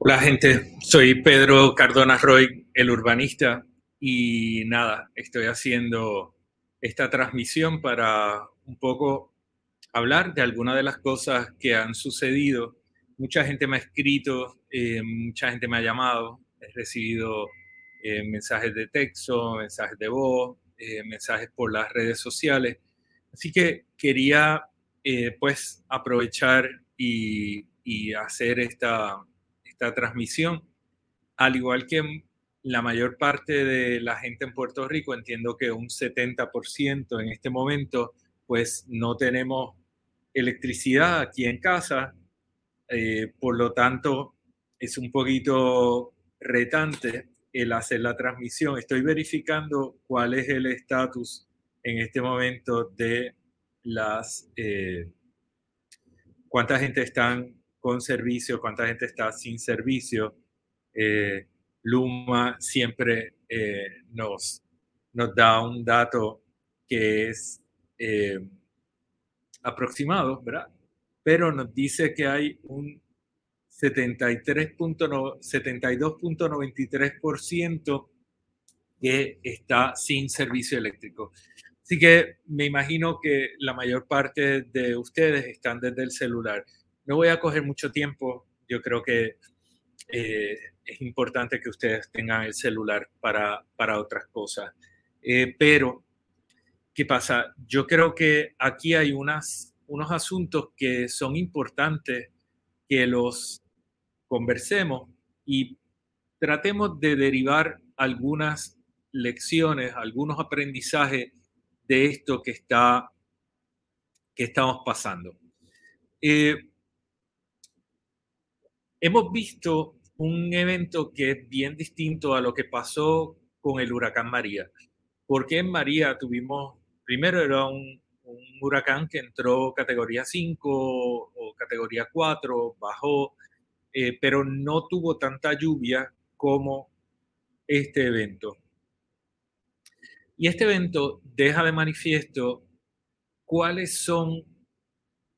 Hola gente, soy Pedro Cardona Roy, el urbanista, y nada, estoy haciendo esta transmisión para un poco hablar de algunas de las cosas que han sucedido. Mucha gente me ha escrito, eh, mucha gente me ha llamado, he recibido eh, mensajes de texto, mensajes de voz, eh, mensajes por las redes sociales. Así que quería pues aprovechar y, y hacer esta esta transmisión. Al igual que la mayor parte de la gente en Puerto Rico, entiendo que un 70% en este momento, pues no tenemos electricidad aquí en casa. Eh, por lo tanto, es un poquito retante el hacer la transmisión. Estoy verificando cuál es el estatus en este momento de las, eh, cuánta gente están con servicio, cuánta gente está sin servicio. Eh, Luma siempre eh, nos, nos da un dato que es eh, aproximado, ¿verdad? Pero nos dice que hay un 72.93% que está sin servicio eléctrico. Así que me imagino que la mayor parte de ustedes están desde el celular. No voy a coger mucho tiempo. Yo creo que eh, es importante que ustedes tengan el celular para, para otras cosas. Eh, pero, ¿qué pasa? Yo creo que aquí hay unas, unos asuntos que son importantes que los conversemos y tratemos de derivar algunas lecciones, algunos aprendizajes de esto que, está, que estamos pasando. Eh, hemos visto un evento que es bien distinto a lo que pasó con el huracán María. Porque en María tuvimos, primero era un, huracán que entró categoría 5 o categoría 4, bajó, eh, pero no tuvo tanta lluvia como este evento. Y este evento deja de manifiesto cuáles son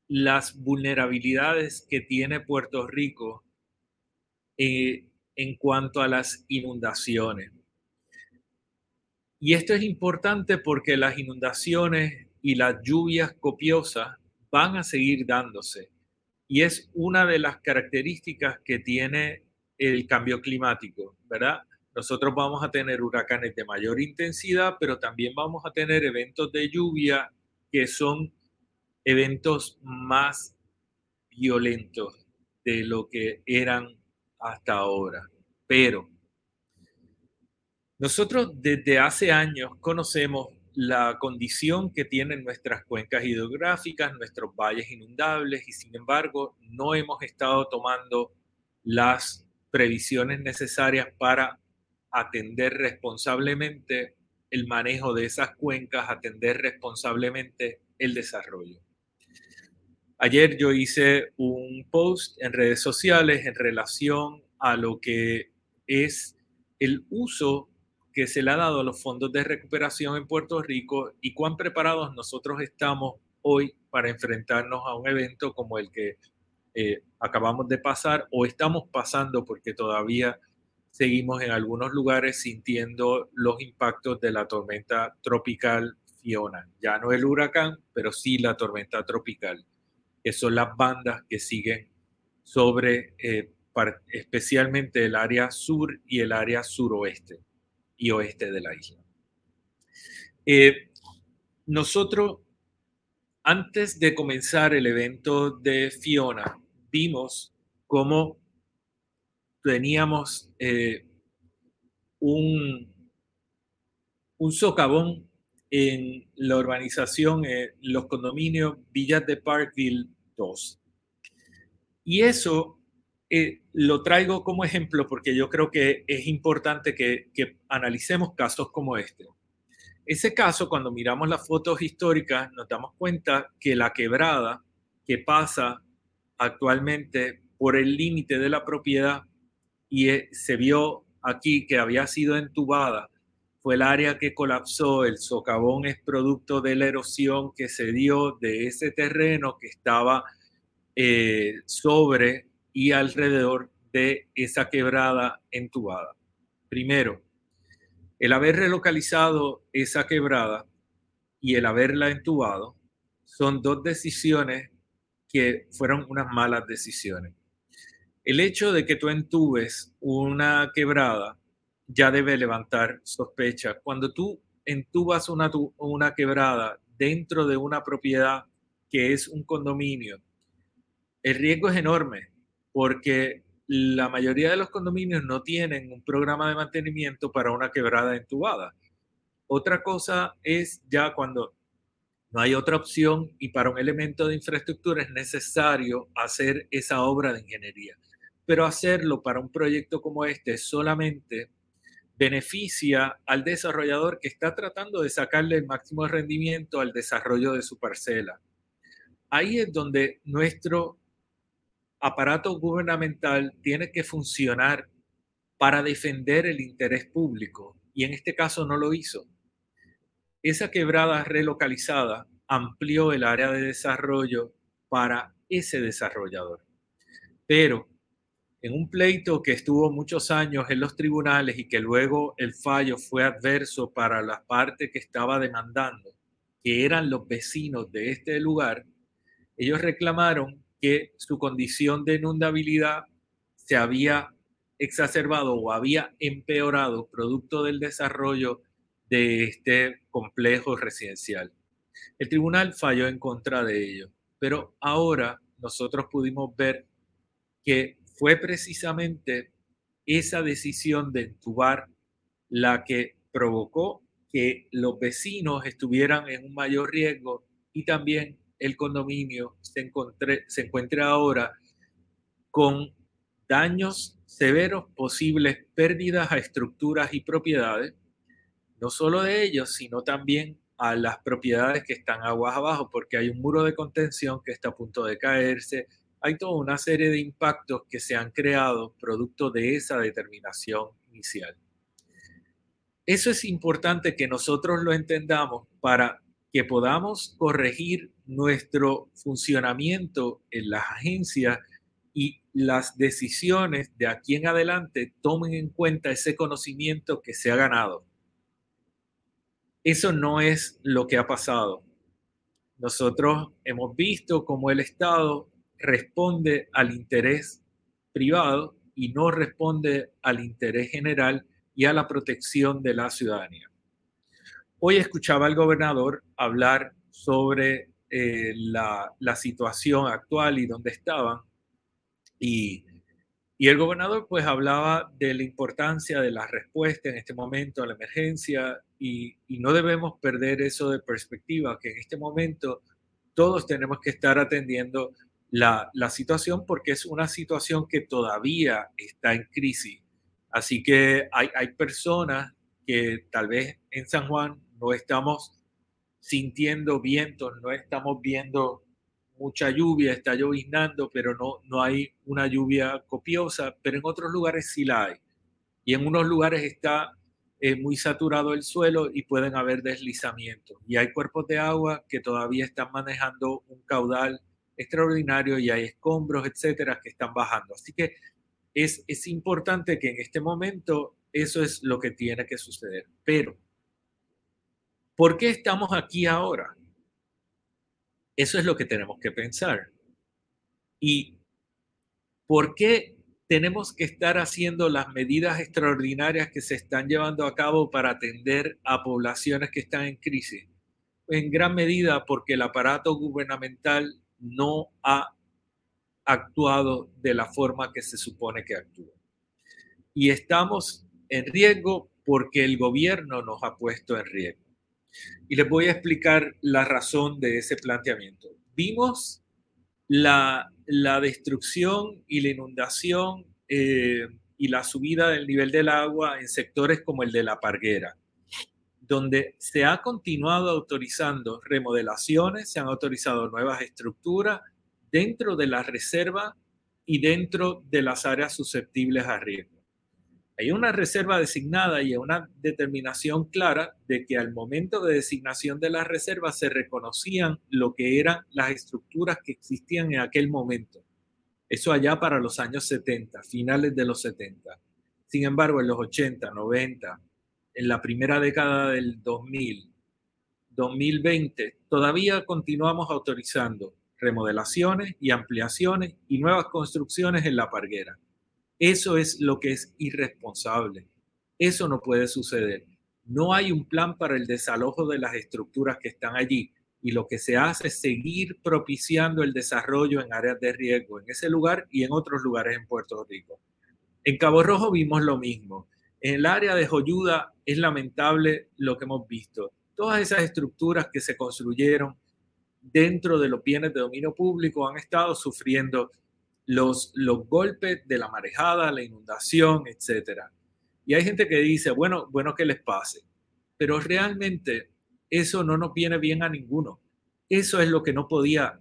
las vulnerabilidades que tiene Puerto Rico eh, en cuanto a las inundaciones. Y esto es importante porque las inundaciones y las lluvias copiosas van a seguir dándose. Y es una de las características que tiene el cambio climático, ¿verdad? Nosotros vamos a tener huracanes de mayor intensidad, pero también vamos a tener eventos de lluvia que son eventos más violentos de lo que eran hasta ahora. Pero nosotros desde hace años conocemos la condición que tienen nuestras cuencas hidrográficas, nuestros valles inundables, y sin embargo no hemos estado tomando las previsiones necesarias para atender responsablemente el manejo de esas cuencas, atender responsablemente el desarrollo. Ayer yo hice un post en redes sociales en relación a lo que es el uso que se le ha dado a los fondos de recuperación en Puerto Rico y cuán preparados nosotros estamos hoy para enfrentarnos a un evento como el que eh, acabamos de pasar o estamos pasando porque todavía seguimos en algunos lugares sintiendo los impactos de la tormenta tropical Fiona. Ya no el huracán, pero sí la tormenta tropical que son las bandas que siguen sobre eh, especialmente el área sur y el área suroeste y oeste de la isla. Eh, nosotros, antes de comenzar el evento de Fiona, vimos cómo teníamos eh, un, un socavón en la urbanización, eh, los condominios Villas de Parkville 2. Y eso eh, lo traigo como ejemplo porque yo creo que es importante que, que analicemos casos como este. Ese caso, cuando miramos las fotos históricas, nos damos cuenta que la quebrada que pasa actualmente por el límite de la propiedad y eh, se vio aquí que había sido entubada fue el área que colapsó. El socavón es producto de la erosión que se dio de ese terreno que estaba eh, sobre y alrededor de esa quebrada entubada. Primero, el haber relocalizado esa quebrada y el haberla entubado son dos decisiones que fueron unas malas decisiones. El hecho de que tú entubes una quebrada ya debe levantar sospecha. Cuando tú entubas una, una quebrada dentro de una propiedad que es un condominio, el riesgo es enorme porque la mayoría de los condominios no tienen un programa de mantenimiento para una quebrada entubada. Otra cosa es ya cuando no hay otra opción y para un elemento de infraestructura es necesario hacer esa obra de ingeniería. Pero hacerlo para un proyecto como este solamente beneficia al desarrollador que está tratando de sacarle el máximo rendimiento al desarrollo de su parcela. Ahí es donde nuestro aparato gubernamental tiene que funcionar para defender el interés público y en este caso no lo hizo. Esa quebrada relocalizada amplió el área de desarrollo para ese desarrollador. Pero en un pleito que estuvo muchos años en los tribunales y que luego el fallo fue adverso para la parte que estaba demandando, que eran los vecinos de este lugar, ellos reclamaron que su condición de inundabilidad se había exacerbado o había empeorado producto del desarrollo de este complejo residencial. El tribunal falló en contra de ello, pero ahora nosotros pudimos ver que fue precisamente esa decisión de entubar la que provocó que los vecinos estuvieran en un mayor riesgo y también el condominio se, se encuentre ahora con daños severos, posibles pérdidas a estructuras y propiedades, no solo de ellos, sino también a las propiedades que están aguas abajo, porque hay un muro de contención que está a punto de caerse, hay toda una serie de impactos que se han creado producto de esa determinación inicial. Eso es importante que nosotros lo entendamos para que podamos corregir nuestro funcionamiento en las agencias y las decisiones de aquí en adelante tomen en cuenta ese conocimiento que se ha ganado. Eso no es lo que ha pasado. Nosotros hemos visto cómo el Estado responde al interés privado y no responde al interés general y a la protección de la ciudadanía. Hoy escuchaba al gobernador hablar sobre eh, la, situación actual y dónde estaban. Y, el gobernador pues hablaba de la importancia de la respuesta en este momento a la emergencia y, y no debemos perder eso de perspectiva, que en este momento todos tenemos que estar atendiendo la, situación porque es una situación que todavía está en crisis. Así que hay, hay personas que tal vez en San Juan no estamos sintiendo vientos, no estamos viendo mucha lluvia, está lloviznando, pero no, no hay una lluvia copiosa, pero en otros lugares sí la hay. Y en unos lugares está eh, muy saturado el suelo y pueden haber deslizamientos. Y hay cuerpos de agua que todavía están manejando un caudal extraordinario y hay escombros, etcétera, que están bajando. Así que es, es importante que en este momento eso es lo que tiene que suceder. Pero, ¿por qué estamos aquí ahora? Eso es lo que tenemos que pensar. ¿Y por qué tenemos que estar haciendo las medidas extraordinarias que se están llevando a cabo para atender a poblaciones que están en crisis? En gran medida porque el aparato gubernamental no ha actuado de la forma que se supone que actúa. Y estamos en riesgo porque el gobierno nos ha puesto en riesgo. Y les voy a explicar la razón de ese planteamiento. Vimos la, destrucción y la inundación eh, y la subida del nivel del agua en sectores como el de la Parguera donde se ha continuado autorizando remodelaciones, se han autorizado nuevas estructuras dentro de la reserva y dentro de las áreas susceptibles a riesgo. Hay una reserva designada y una determinación clara de que al momento de designación de la reserva se reconocían lo que eran las estructuras que existían en aquel momento. Eso allá para los años 70, finales de los 70. Sin embargo, en los 80, 90, en la primera década del 2000, 2020, todavía continuamos autorizando remodelaciones y ampliaciones y nuevas construcciones en la parguera. Eso es lo que es irresponsable. Eso no puede suceder. No hay un plan para el desalojo de las estructuras que están allí y lo que se hace es seguir propiciando el desarrollo en áreas de riesgo en ese lugar y en otros lugares en Puerto Rico. En Cabo Rojo vimos lo mismo. En el área de Joyuda es lamentable lo que hemos visto. Todas esas estructuras que se construyeron dentro de los bienes de dominio público han estado sufriendo los, los golpes de la marejada, la inundación, etc. Y hay gente que dice, bueno, bueno que les pase, pero realmente eso no nos viene bien a ninguno. Eso es lo que no podía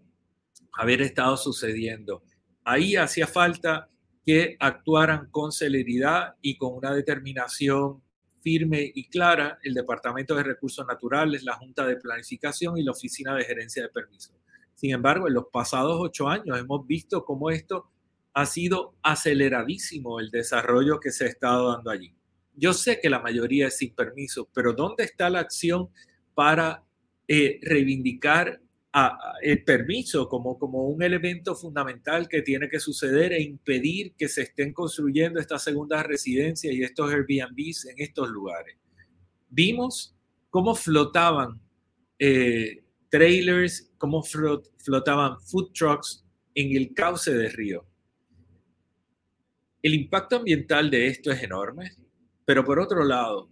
haber estado sucediendo. Ahí hacía falta que actuaran con celeridad y con una determinación firme y clara el Departamento de Recursos Naturales, la Junta de Planificación y la Oficina de Gerencia de Permisos. Sin embargo, en los pasados ocho años hemos visto cómo esto ha sido aceleradísimo el desarrollo que se ha estado dando allí. Yo sé que la mayoría es sin permiso, pero ¿dónde está la acción para eh, reivindicar el permiso como, como un elemento fundamental que tiene que suceder e impedir que se estén construyendo estas segundas residencias y estos Airbnbs en estos lugares. Vimos cómo flotaban eh, trailers, cómo flotaban food trucks en el cauce del río. El impacto ambiental de esto es enorme, pero por otro lado,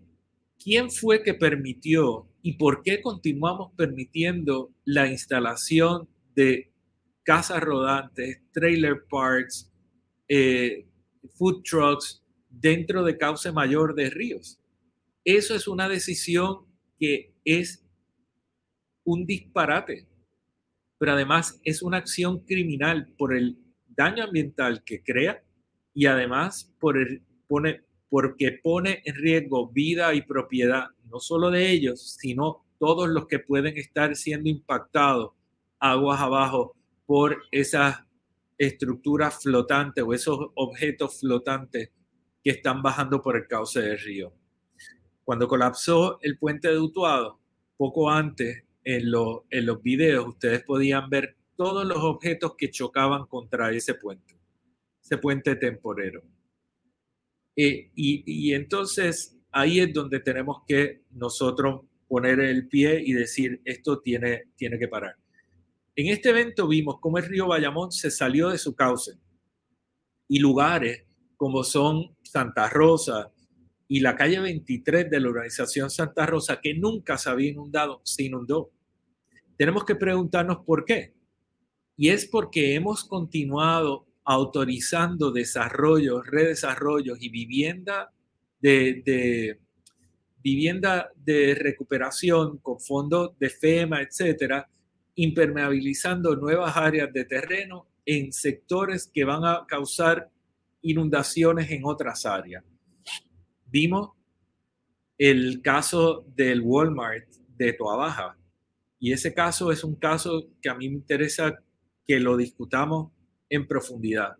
¿quién fue que permitió y por qué continuamos permitiendo la instalación de casas rodantes, trailer parks, eh, food trucks dentro de cauce mayor de ríos? Eso es una decisión que es un disparate, pero además es una acción criminal por el daño ambiental que crea y además por el, pone, porque pone en riesgo vida y propiedad no solo de ellos, sino todos los que pueden estar siendo impactados aguas abajo por esas estructuras flotantes o esos objetos flotantes que están bajando por el cauce del río. Cuando colapsó el puente de Utuado, poco antes en, en los videos ustedes podían ver todos los objetos que chocaban contra ese puente, ese puente temporero. Eh, y, entonces ahí es donde tenemos que nosotros poner el pie y decir, esto tiene, tiene que parar. En este evento vimos cómo el río Bayamón se salió de su cauce y lugares como son Santa Rosa y la calle 23 de la organización Santa Rosa, que nunca se había inundado, se inundó. Tenemos que preguntarnos por qué. Y es porque hemos continuado autorizando desarrollos, redesarrollos y vivienda de, vivienda de recuperación con fondos de FEMA, etcétera, impermeabilizando nuevas áreas de terreno en sectores que van a causar inundaciones en otras áreas. Vimos el caso del Walmart de Toa Baja y ese caso es un caso que a mí me interesa que lo discutamos en profundidad.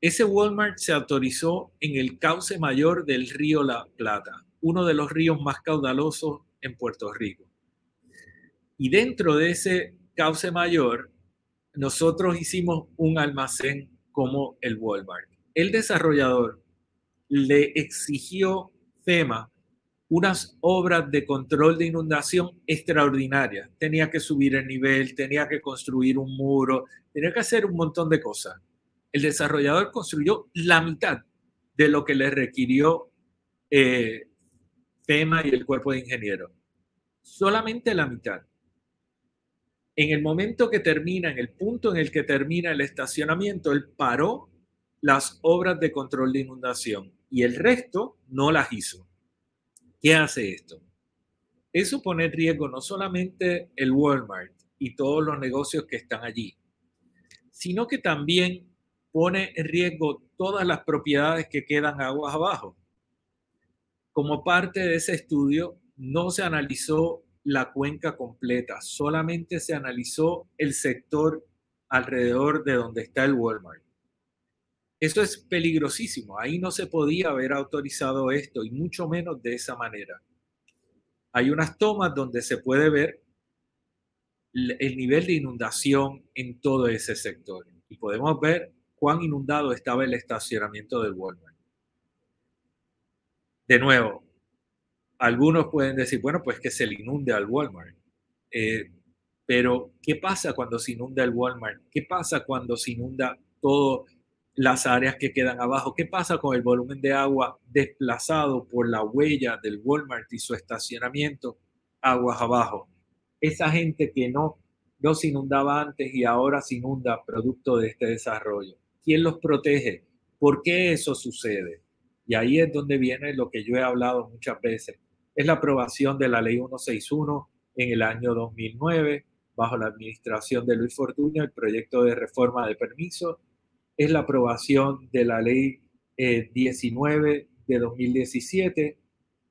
Ese Walmart se autorizó en el cauce mayor del río La Plata, uno de los ríos más caudalosos en Puerto Rico. Y dentro de ese cauce mayor, nosotros hicimos un almacén como el Walmart. El desarrollador le exigió FEMA unas obras de control de inundación extraordinarias. Tenía que subir el nivel, tenía que construir un muro, tenía que hacer un montón de cosas el desarrollador construyó la mitad de lo que le requirió eh, FEMA y el cuerpo de ingenieros. Solamente la mitad. En el momento que termina, en el punto en el que termina el estacionamiento, él paró las obras de control de inundación y el resto no las hizo. ¿Qué hace esto? Eso pone en riesgo no solamente el Walmart y todos los negocios que están allí, sino que también pone en riesgo todas las propiedades que quedan aguas abajo. Como parte de ese estudio, no se analizó la cuenca completa, solamente se analizó el sector alrededor de donde está el Walmart. Eso es peligrosísimo. Ahí no se podía haber autorizado esto y mucho menos de esa manera. Hay unas tomas donde se puede ver el nivel de inundación en todo ese sector y podemos ver cuán inundado estaba el estacionamiento del Walmart. De nuevo, algunos pueden decir, bueno, pues que se le inunde al Walmart. Eh, pero, ¿qué pasa cuando se inunda el Walmart? ¿Qué pasa cuando se inunda todas las áreas que quedan abajo? ¿Qué pasa con el volumen de agua desplazado por la huella del Walmart y su estacionamiento aguas abajo? Esa gente que no, no se inundaba antes y ahora se inunda producto de este desarrollo. ¿Quién los protege? ¿Por qué eso sucede? Y ahí es donde viene lo que yo he hablado muchas veces. Es la aprobación de la ley 161 en el año 2009 bajo la administración de Luis Fortuño, el proyecto de reforma de permiso. Es la aprobación de la ley 19 eh, de 2017,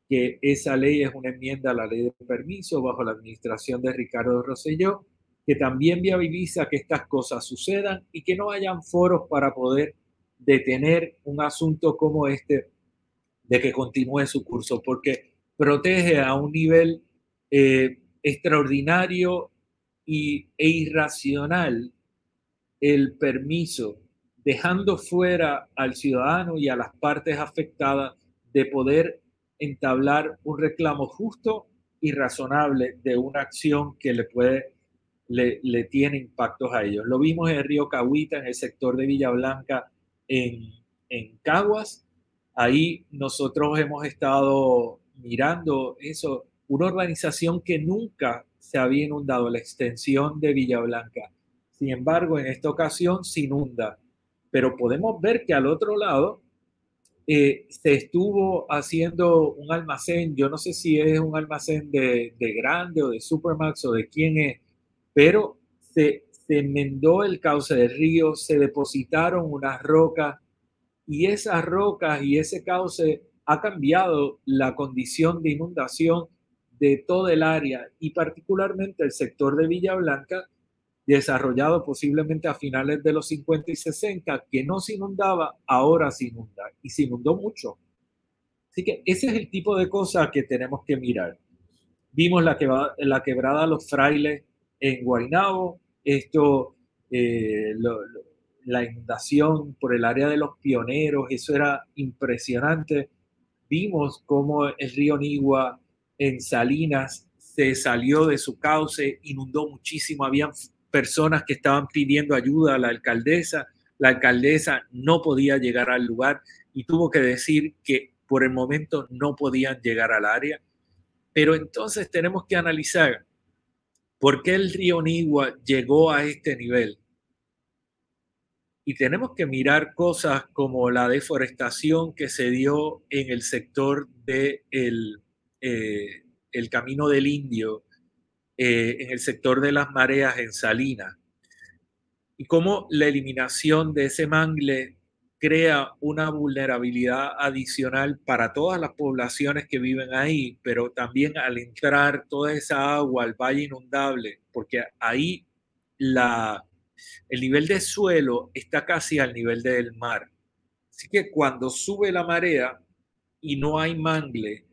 que esa ley es una enmienda a la ley de permiso bajo la administración de Ricardo Rosselló, que también viabiliza que estas cosas sucedan y que no hayan foros para poder detener un asunto como este de que continúe su curso, porque protege a un nivel eh, extraordinario y, e irracional el permiso, dejando fuera al ciudadano y a las partes afectadas de poder entablar un reclamo justo y razonable de una acción que le puede le, le tiene impactos a ellos. Lo vimos en Río Cahuita, en el sector de Villa Blanca, en, en Caguas. Ahí nosotros hemos estado mirando eso, una organización que nunca se había inundado, la extensión de Villa Blanca. Sin embargo, en esta ocasión se inunda. Pero podemos ver que al otro lado eh, se estuvo haciendo un almacén, yo no sé si es un almacén de, de grande o de Supermax o de quién es, pero se, se enmendó el cauce del río, se depositaron unas rocas y esas rocas y ese cauce ha cambiado la condición de inundación de todo el área y particularmente el sector de Villa Blanca, desarrollado posiblemente a finales de los 50 y 60, que no se inundaba, ahora se inunda y se inundó mucho. Así que ese es el tipo de cosas que tenemos que mirar. Vimos la, que la quebrada Los Frailes en Guaynabo, esto, eh, la inundación por el área de los pioneros, eso era impresionante. Vimos cómo el río Nigua en Salinas se salió de su cauce, inundó muchísimo, habían personas que estaban pidiendo ayuda a la alcaldesa, la alcaldesa no podía llegar al lugar y tuvo que decir que por el momento no podían llegar al área. Pero entonces tenemos que analizar ¿Por qué el río Nigua llegó a este nivel? Y tenemos que mirar cosas como la deforestación que se dio en el sector del de eh, el Camino del Indio, eh, en el sector de las mareas en Salinas, y cómo la eliminación de ese mangle crea una vulnerabilidad adicional para todas las poblaciones que viven ahí, pero también al entrar toda esa agua al valle inundable, porque ahí la, el nivel de suelo está casi al nivel del mar. Así que cuando sube la marea y no hay mangle,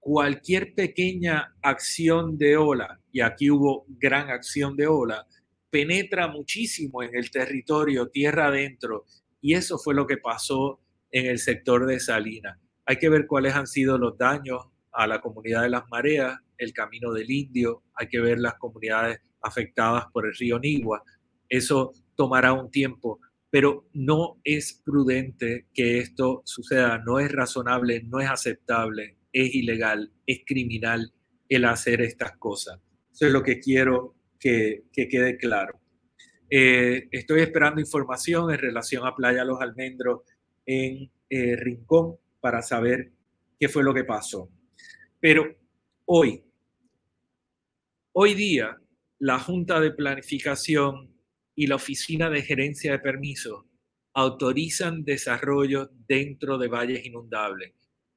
cualquier pequeña acción de ola, y aquí hubo gran acción de ola, penetra muchísimo en el territorio tierra adentro y eso fue lo que pasó en el sector de Salina. Hay que ver cuáles han sido los daños a la comunidad de las mareas, el camino del indio, hay que ver las comunidades afectadas por el río Nigua. Eso tomará un tiempo, pero no es prudente que esto suceda, no es razonable, no es aceptable, es ilegal, es criminal el hacer estas cosas. Eso es lo que quiero que, que quede claro. Eh, estoy esperando información en relación a Playa Los Almendros en eh, Rincón para saber qué fue lo que pasó. Pero hoy, hoy día, la Junta de Planificación y la Oficina de Gerencia de Permisos autorizan desarrollo dentro de valles inundables.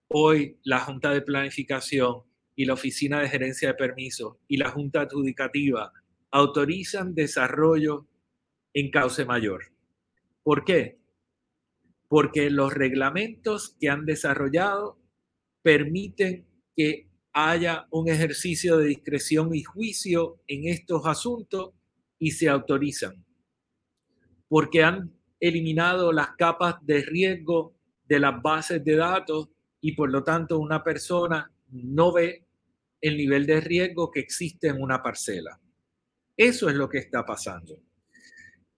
Hoy la Junta de Planificación y la Oficina de Gerencia de Permisos y la Junta Adjudicativa autorizan desarrollo en cauce mayor. ¿Por qué? Porque los reglamentos que han desarrollado permiten que haya un ejercicio de discreción y juicio en estos asuntos y se autorizan. Porque han eliminado las capas de riesgo de las bases de datos y por lo tanto una persona no ve el nivel de riesgo que existe en una parcela. Eso es lo que está pasando.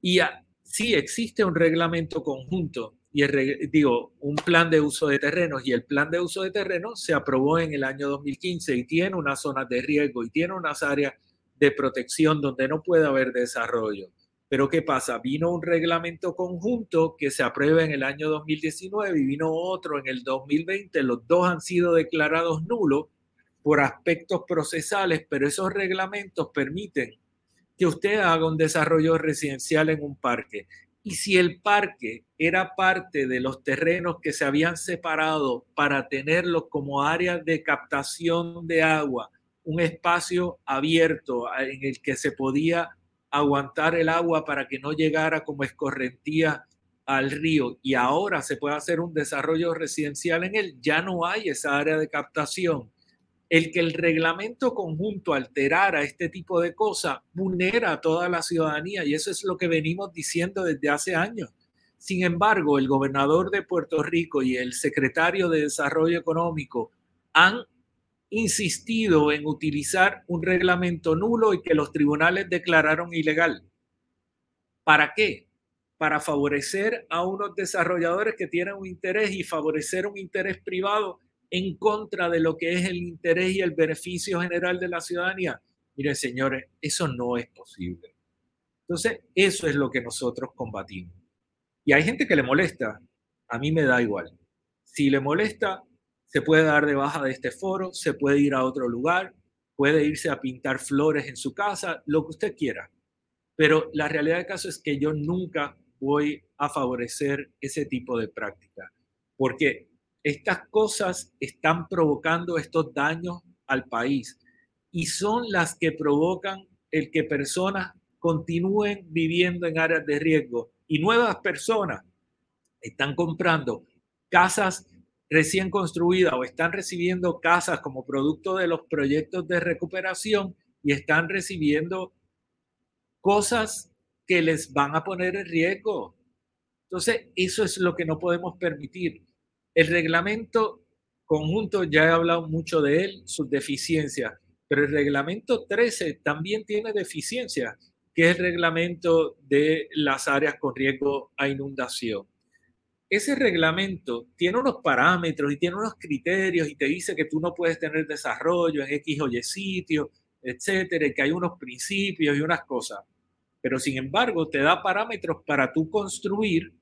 Y sí existe un reglamento conjunto y digo, un plan de uso de terrenos y el plan de uso de terrenos se aprobó en el año 2015 y tiene unas zonas de riesgo y tiene unas áreas de protección donde no puede haber desarrollo. Pero ¿qué pasa? Vino un reglamento conjunto que se aprueba en el año 2019 y vino otro en el 2020. Los dos han sido declarados nulos por aspectos procesales, pero esos reglamentos permiten que usted haga un desarrollo residencial en un parque. Y si el parque era parte de los terrenos que se habían separado para tenerlos como áreas de captación de agua, un espacio abierto en el que se podía aguantar el agua para que no llegara como escorrentía al río y ahora se puede hacer un desarrollo residencial en él, ya no hay esa área de captación el que el reglamento conjunto alterara este tipo de cosas vulnera a toda la ciudadanía y eso es lo que venimos diciendo desde hace años. Sin embargo, el gobernador de Puerto Rico y el secretario de Desarrollo Económico han insistido en utilizar un reglamento nulo y que los tribunales declararon ilegal. ¿Para qué? Para favorecer a unos desarrolladores que tienen un interés y favorecer un interés privado en contra de lo que es el interés y el beneficio general de la ciudadanía. Miren, señores, eso no es posible. Entonces, eso es lo que nosotros combatimos. Y hay gente que le molesta. A mí me da igual. Si le molesta, se puede dar de baja de este foro, se puede ir a otro lugar, puede irse a pintar flores en su casa, lo que usted quiera. Pero la realidad del caso es que yo nunca voy a favorecer ese tipo de práctica, porque estas cosas están provocando estos daños al país y son las que provocan el que personas continúen viviendo en áreas de riesgo y nuevas personas están comprando casas recién construidas o están recibiendo casas como producto de los proyectos de recuperación y están recibiendo cosas que les van a poner en riesgo. Entonces, eso es lo que no podemos permitir. El reglamento conjunto, ya he hablado mucho de él, sus deficiencias, pero el reglamento 13 también tiene deficiencias, que es el reglamento de las áreas con riesgo a inundación. Ese reglamento tiene unos parámetros y tiene unos criterios y te dice que tú no puedes tener desarrollo en X o Y sitio, etcétera, que hay unos principios y unas cosas. Pero sin embargo, te da parámetros para tú construir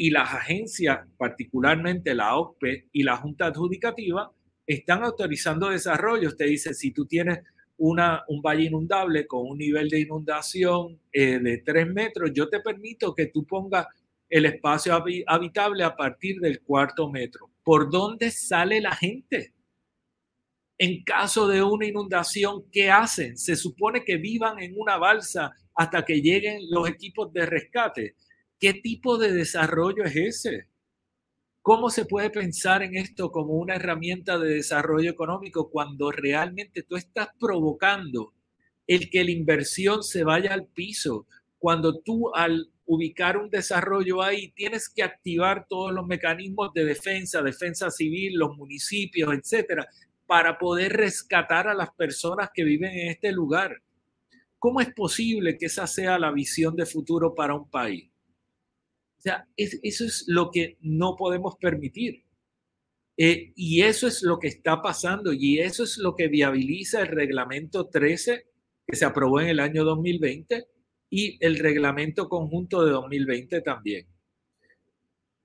y las agencias, particularmente la OPE y la Junta Adjudicativa, están autorizando desarrollos. Te dice, si tú tienes una, un valle inundable con un nivel de inundación eh, de tres metros, yo te permito que tú pongas el espacio habitable a partir del cuarto metro. ¿Por dónde sale la gente? En caso de una inundación, ¿qué hacen? Se supone que vivan en una balsa hasta que lleguen los equipos de rescate. ¿Qué tipo de desarrollo es ese? ¿Cómo se puede pensar en esto como una herramienta de desarrollo económico cuando realmente tú estás provocando el que la inversión se vaya al piso? Cuando tú al ubicar un desarrollo ahí tienes que activar todos los mecanismos de defensa, defensa civil, los municipios, etcétera, para poder rescatar a las personas que viven en este lugar. ¿Cómo es posible que esa sea la visión de futuro para un país? O sea, eso es lo que no podemos permitir. Eh, y eso es lo que está pasando y eso es lo que viabiliza el reglamento 13 que se aprobó en el año 2020 y el reglamento conjunto de 2020 también.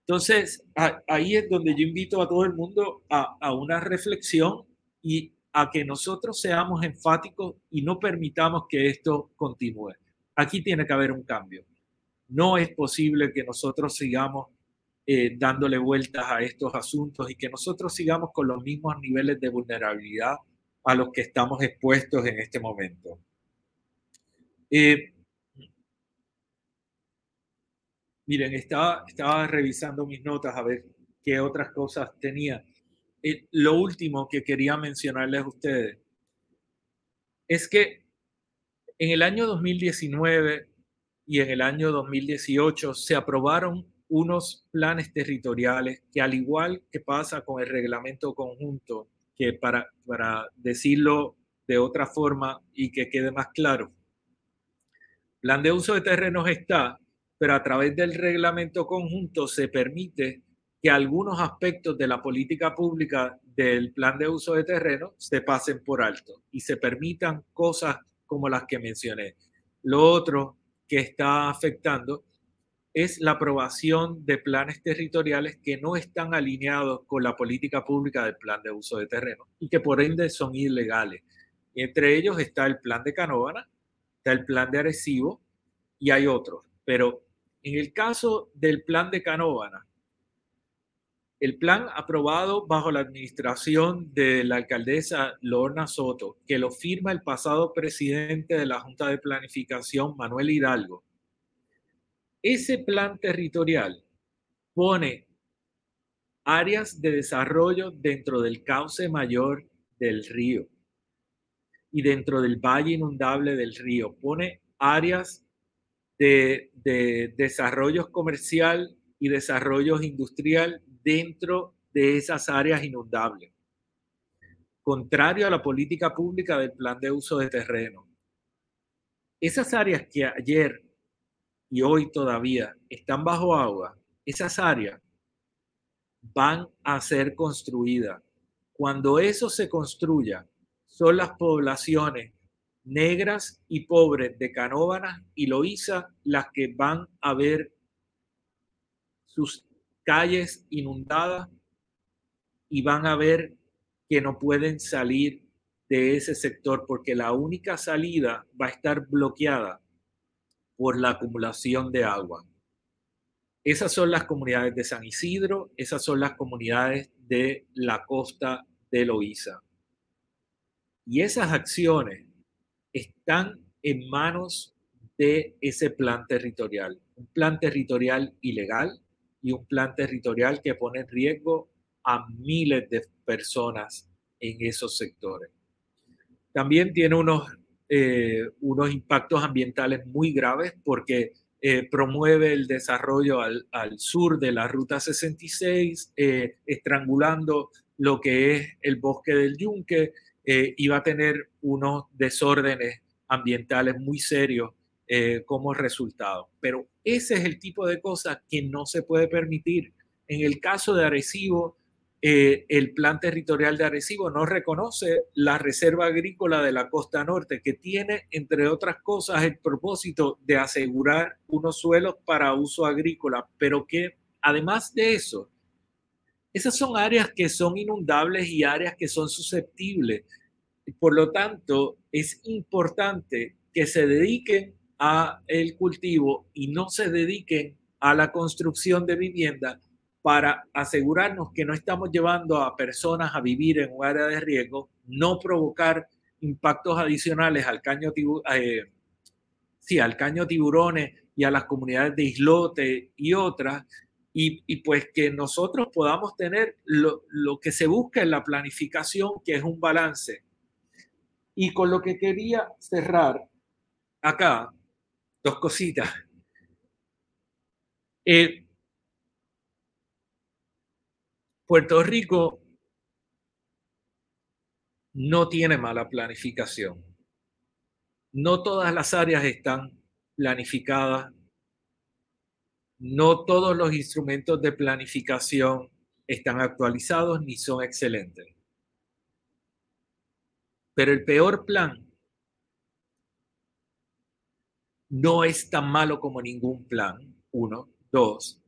Entonces, ahí es donde yo invito a todo el mundo a, a una reflexión y a que nosotros seamos enfáticos y no permitamos que esto continúe. Aquí tiene que haber un cambio. No es posible que nosotros sigamos eh, dándole vueltas a estos asuntos y que nosotros sigamos con los mismos niveles de vulnerabilidad a los que estamos expuestos en este momento. Eh, Miren, estaba, estaba revisando mis notas a ver qué otras cosas tenía. Eh, lo último que quería mencionarles a ustedes es que en el año 2019 y en el año 2018 se aprobaron unos planes territoriales que al igual que pasa con el reglamento conjunto, que para, para decirlo de otra forma y que quede más claro, plan de uso de terrenos está, pero a través del reglamento conjunto se permite que algunos aspectos de la política pública del plan de uso de terreno se pasen por alto y se permitan cosas como las que mencioné. Lo otro que está afectando es la aprobación de planes territoriales que no están alineados con la política pública del plan de uso de terreno y que por ende son ilegales. Entre ellos está el plan de Canóvana, está el plan de Arecibo y hay otros. Pero en el caso del plan de Canóvana, el plan aprobado bajo la administración de la alcaldesa Lorna Soto, que lo firma el pasado presidente de la Junta de Planificación, Manuel Hidalgo, ese plan territorial pone áreas de desarrollo dentro del cauce mayor del río y dentro del valle inundable del río. Pone áreas de, de desarrollo comercial y desarrollo industrial dentro de esas áreas inundables, contrario a la política pública del plan de uso de terreno. Esas áreas que ayer y hoy todavía están bajo agua, esas áreas van a ser construidas. Cuando eso se construya, son las poblaciones negras y pobres de Canóvanas y Loíza las que van a ver sus calles inundadas y van a ver que no pueden salir de ese sector porque la única salida va a estar bloqueada por la acumulación de agua. Esas son las comunidades de San Isidro, esas son las comunidades de la costa de Loíza. Y esas acciones están en manos de ese plan territorial, un plan territorial ilegal y un plan territorial que pone en riesgo a miles de personas en esos sectores. También tiene unos eh, unos impactos ambientales muy graves porque eh, promueve el desarrollo al, sur de la Ruta 66, eh, estrangulando lo que es el bosque del yunque y va a tener unos desórdenes ambientales muy serios como resultado. Pero ese es el tipo de cosas que no se puede permitir. En el caso de Arecibo, eh, el plan territorial de Arecibo no reconoce la reserva agrícola de la costa norte, que tiene, entre otras cosas, el propósito de asegurar unos suelos para uso agrícola, pero que además de eso, esas son áreas que son inundables y áreas que son susceptibles. Por lo tanto, es importante que se dediquen a el cultivo y no se dediquen a la construcción de vivienda para asegurarnos que no estamos llevando a personas a vivir en un área de riesgo, no provocar impactos adicionales al caño, eh, sí, al caño tiburones y a las comunidades de islote y otras, y, pues que nosotros podamos tener lo que se busca en la planificación, que es un balance. Y con lo que quería cerrar acá, dos cositas. Eh, Puerto Rico no tiene mala planificación. No todas las áreas están planificadas. No todos los instrumentos de planificación están actualizados ni son excelentes. Pero el peor plan no es tan malo como ningún plan. Uno. Dos.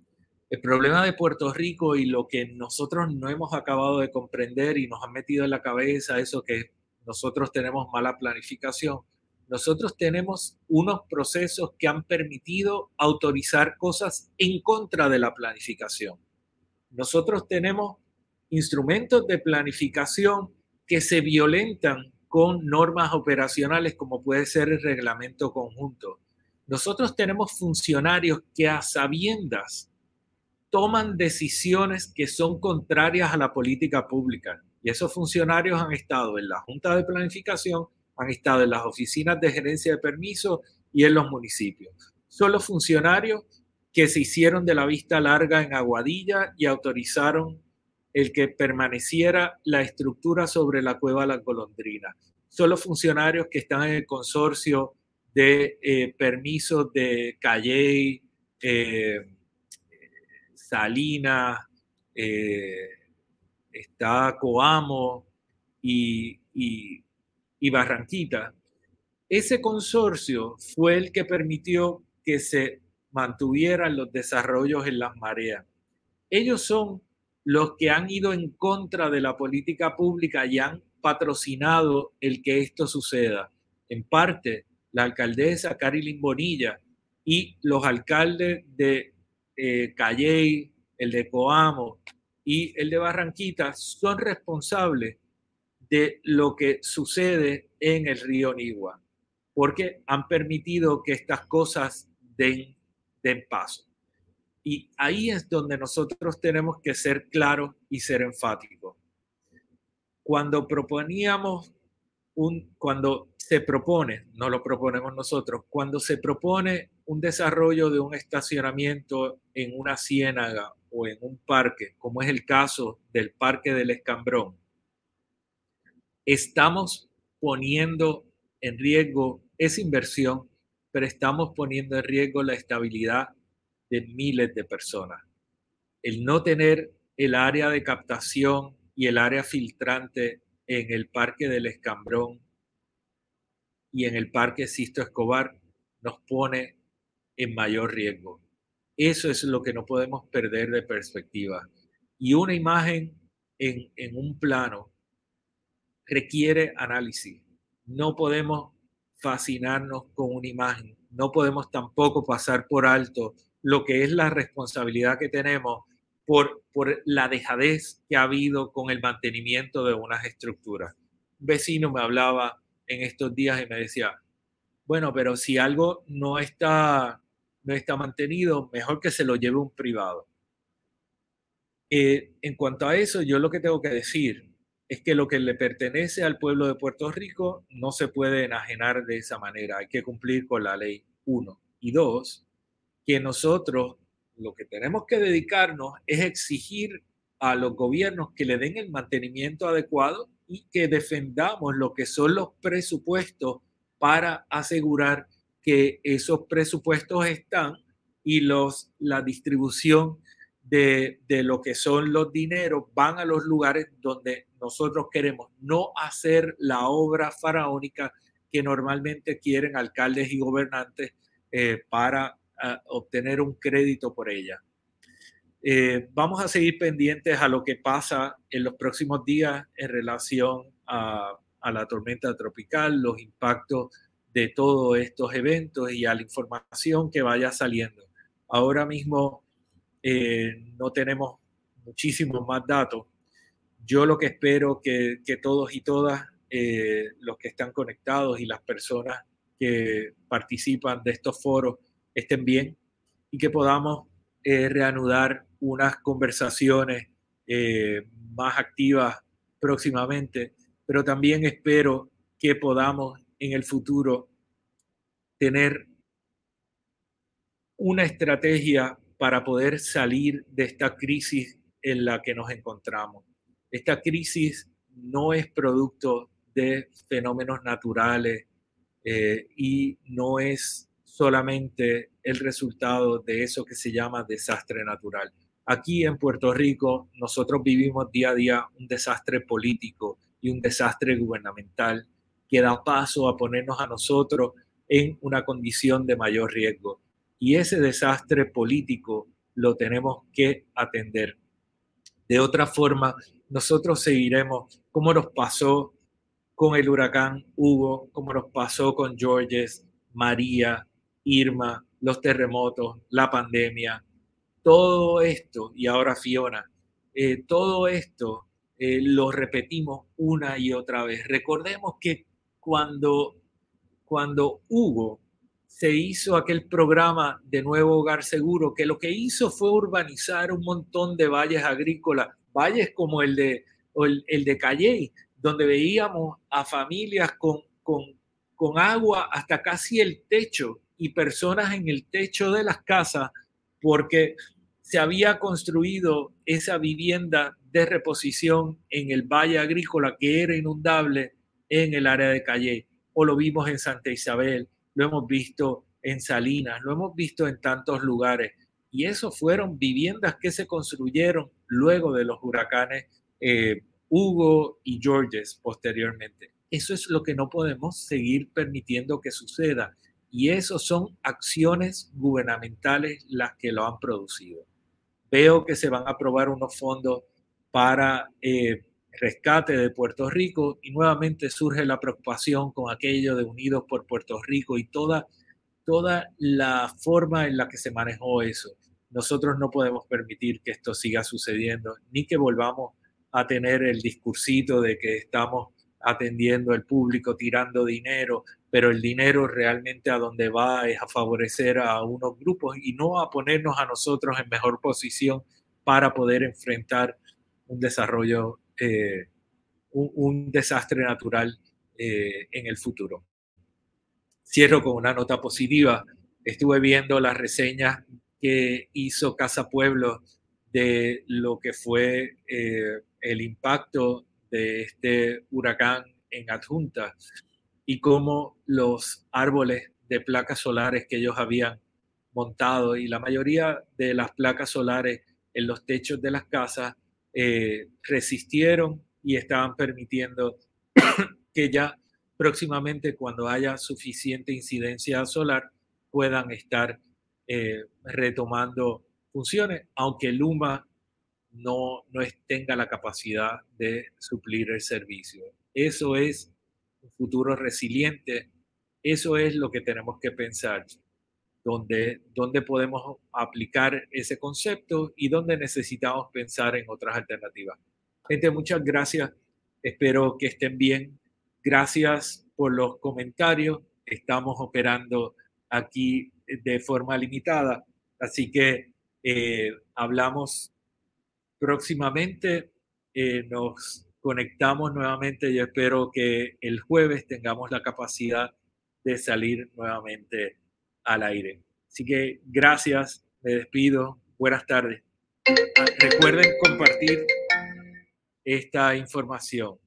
El problema de Puerto Rico y lo que nosotros no hemos acabado de comprender y nos han metido en la cabeza eso que nosotros tenemos mala planificación. Nosotros tenemos unos procesos que han permitido autorizar cosas en contra de la planificación. Nosotros tenemos instrumentos de planificación que se violentan con normas operacionales como puede ser el reglamento conjunto. Nosotros tenemos funcionarios que a sabiendas toman decisiones que son contrarias a la política pública. Y esos funcionarios han estado en la Junta de Planificación, han estado en las oficinas de gerencia de permiso y en los municipios. Son los funcionarios que se hicieron de la vista larga en Aguadilla y autorizaron el que permaneciera la estructura sobre la cueva La Golondrina. Son los funcionarios que están en el consorcio de eh, permisos de Calley, eh, Salinas, eh, está Coamo y, y Barranquita. Ese consorcio fue el que permitió que se mantuvieran los desarrollos en las mareas. Ellos son los que han ido en contra de la política pública y han patrocinado el que esto suceda. En parte, la alcaldesa Carilyn Bonilla y los alcaldes de eh, Calley, el de Coamo y el de Barranquita son responsables de lo que sucede en el río Nigua, porque han permitido que estas cosas den, den paso. Y ahí es donde nosotros tenemos que ser claros y ser enfáticos. Cuando proponíamos un, cuando se propone, no lo proponemos nosotros, cuando se propone un desarrollo de un estacionamiento en una ciénaga o en un parque, como es el caso del Parque del Escambrón, estamos poniendo en riesgo esa inversión, pero estamos poniendo en riesgo la estabilidad de miles de personas. El no tener el área de captación y el área filtrante en el Parque del Escambrón y en el Parque Sisto Escobar nos pone en mayor riesgo. Eso es lo que no podemos perder de perspectiva. Y una imagen en, en un plano requiere análisis. No podemos fascinarnos con una imagen. No podemos tampoco pasar por alto lo que es la responsabilidad que tenemos por, por la dejadez que ha habido con el mantenimiento de unas estructuras. Un vecino me hablaba en estos días y me decía, bueno, pero si algo no está, no está mantenido, mejor que se lo lleve un privado. Eh, en cuanto a eso, yo lo que tengo que decir es que lo que le pertenece al pueblo de Puerto Rico no se puede enajenar de esa manera. Hay que cumplir con la ley, uno. Y dos, que nosotros lo que tenemos que dedicarnos es exigir a los gobiernos que le den el mantenimiento adecuado y que defendamos lo que son los presupuestos para asegurar que esos presupuestos están y los, la distribución de, de, lo que son los dineros van a los lugares donde nosotros queremos, no hacer la obra faraónica que normalmente quieren alcaldes y gobernantes eh, para obtener un crédito por ella. Eh, vamos a seguir pendientes a lo que pasa en los próximos días en relación a, a la tormenta tropical, los impactos de todos estos eventos y a la información que vaya saliendo. Ahora mismo eh, no tenemos muchísimos más datos. Yo lo que espero que, que todos y todas eh, los que están conectados y las personas que participan de estos foros estén bien y que podamos eh, reanudar unas conversaciones eh, más activas próximamente, pero también espero que podamos en el futuro tener una estrategia para poder salir de esta crisis en la que nos encontramos. Esta crisis no es producto de fenómenos naturales eh, y no es solamente el resultado de eso que se llama desastre natural. Aquí en Puerto Rico nosotros vivimos día a día un desastre político y un desastre gubernamental que da paso a ponernos a nosotros en una condición de mayor riesgo. Y ese desastre político lo tenemos que atender. De otra forma, nosotros seguiremos como nos pasó con el huracán Hugo, como nos pasó con Georges, María, Irma, los terremotos, la pandemia, todo esto, y ahora Fiona, eh, todo esto eh, lo repetimos una y otra vez. Recordemos que cuando, cuando Hugo se hizo aquel programa de Nuevo Hogar Seguro, que lo que hizo fue urbanizar un montón de valles agrícolas, valles como el de, el, de Calley, donde veíamos a familias con, con, con agua hasta casi el techo y personas en el techo de las casas porque se había construido esa vivienda de reposición en el valle agrícola que era inundable en el área de Calle. O lo vimos en Santa Isabel, lo hemos visto en Salinas, lo hemos visto en tantos lugares. Y eso fueron viviendas que se construyeron luego de los huracanes eh, Hugo y Georges posteriormente. Eso es lo que no podemos seguir permitiendo que suceda. Y eso son acciones gubernamentales las que lo han producido. Veo que se van a aprobar unos fondos para eh, rescate de Puerto Rico y nuevamente surge la preocupación con aquello de Unidos por Puerto Rico y toda, toda la forma en la que se manejó eso. Nosotros no podemos permitir que esto siga sucediendo, ni que volvamos a tener el discursito de que estamos atendiendo al público, tirando dinero, pero el dinero realmente a donde va es a favorecer a unos grupos y no a ponernos a nosotros en mejor posición para poder enfrentar un desarrollo, eh, un, desastre natural eh, en el futuro. Cierro con una nota positiva. Estuve viendo las reseñas que hizo Casa Pueblo de lo que fue eh, el impacto de este huracán en Adjunta y cómo los árboles de placas solares que ellos habían montado y la mayoría de las placas solares en los techos de las casas eh, resistieron y estaban permitiendo que ya próximamente cuando haya suficiente incidencia solar puedan estar eh, retomando funciones, aunque Luma no, no tenga la capacidad de suplir el servicio. Eso es un futuro resiliente, eso es lo que tenemos que pensar, donde, donde podemos aplicar ese concepto y donde necesitamos pensar en otras alternativas. Gente, muchas gracias, espero que estén bien, gracias por los comentarios, estamos operando aquí de forma limitada, así que eh, hablamos próximamente eh, nos conectamos nuevamente y espero que el jueves tengamos la capacidad de salir nuevamente al aire. Así que gracias, me despido, buenas tardes. Recuerden compartir esta información.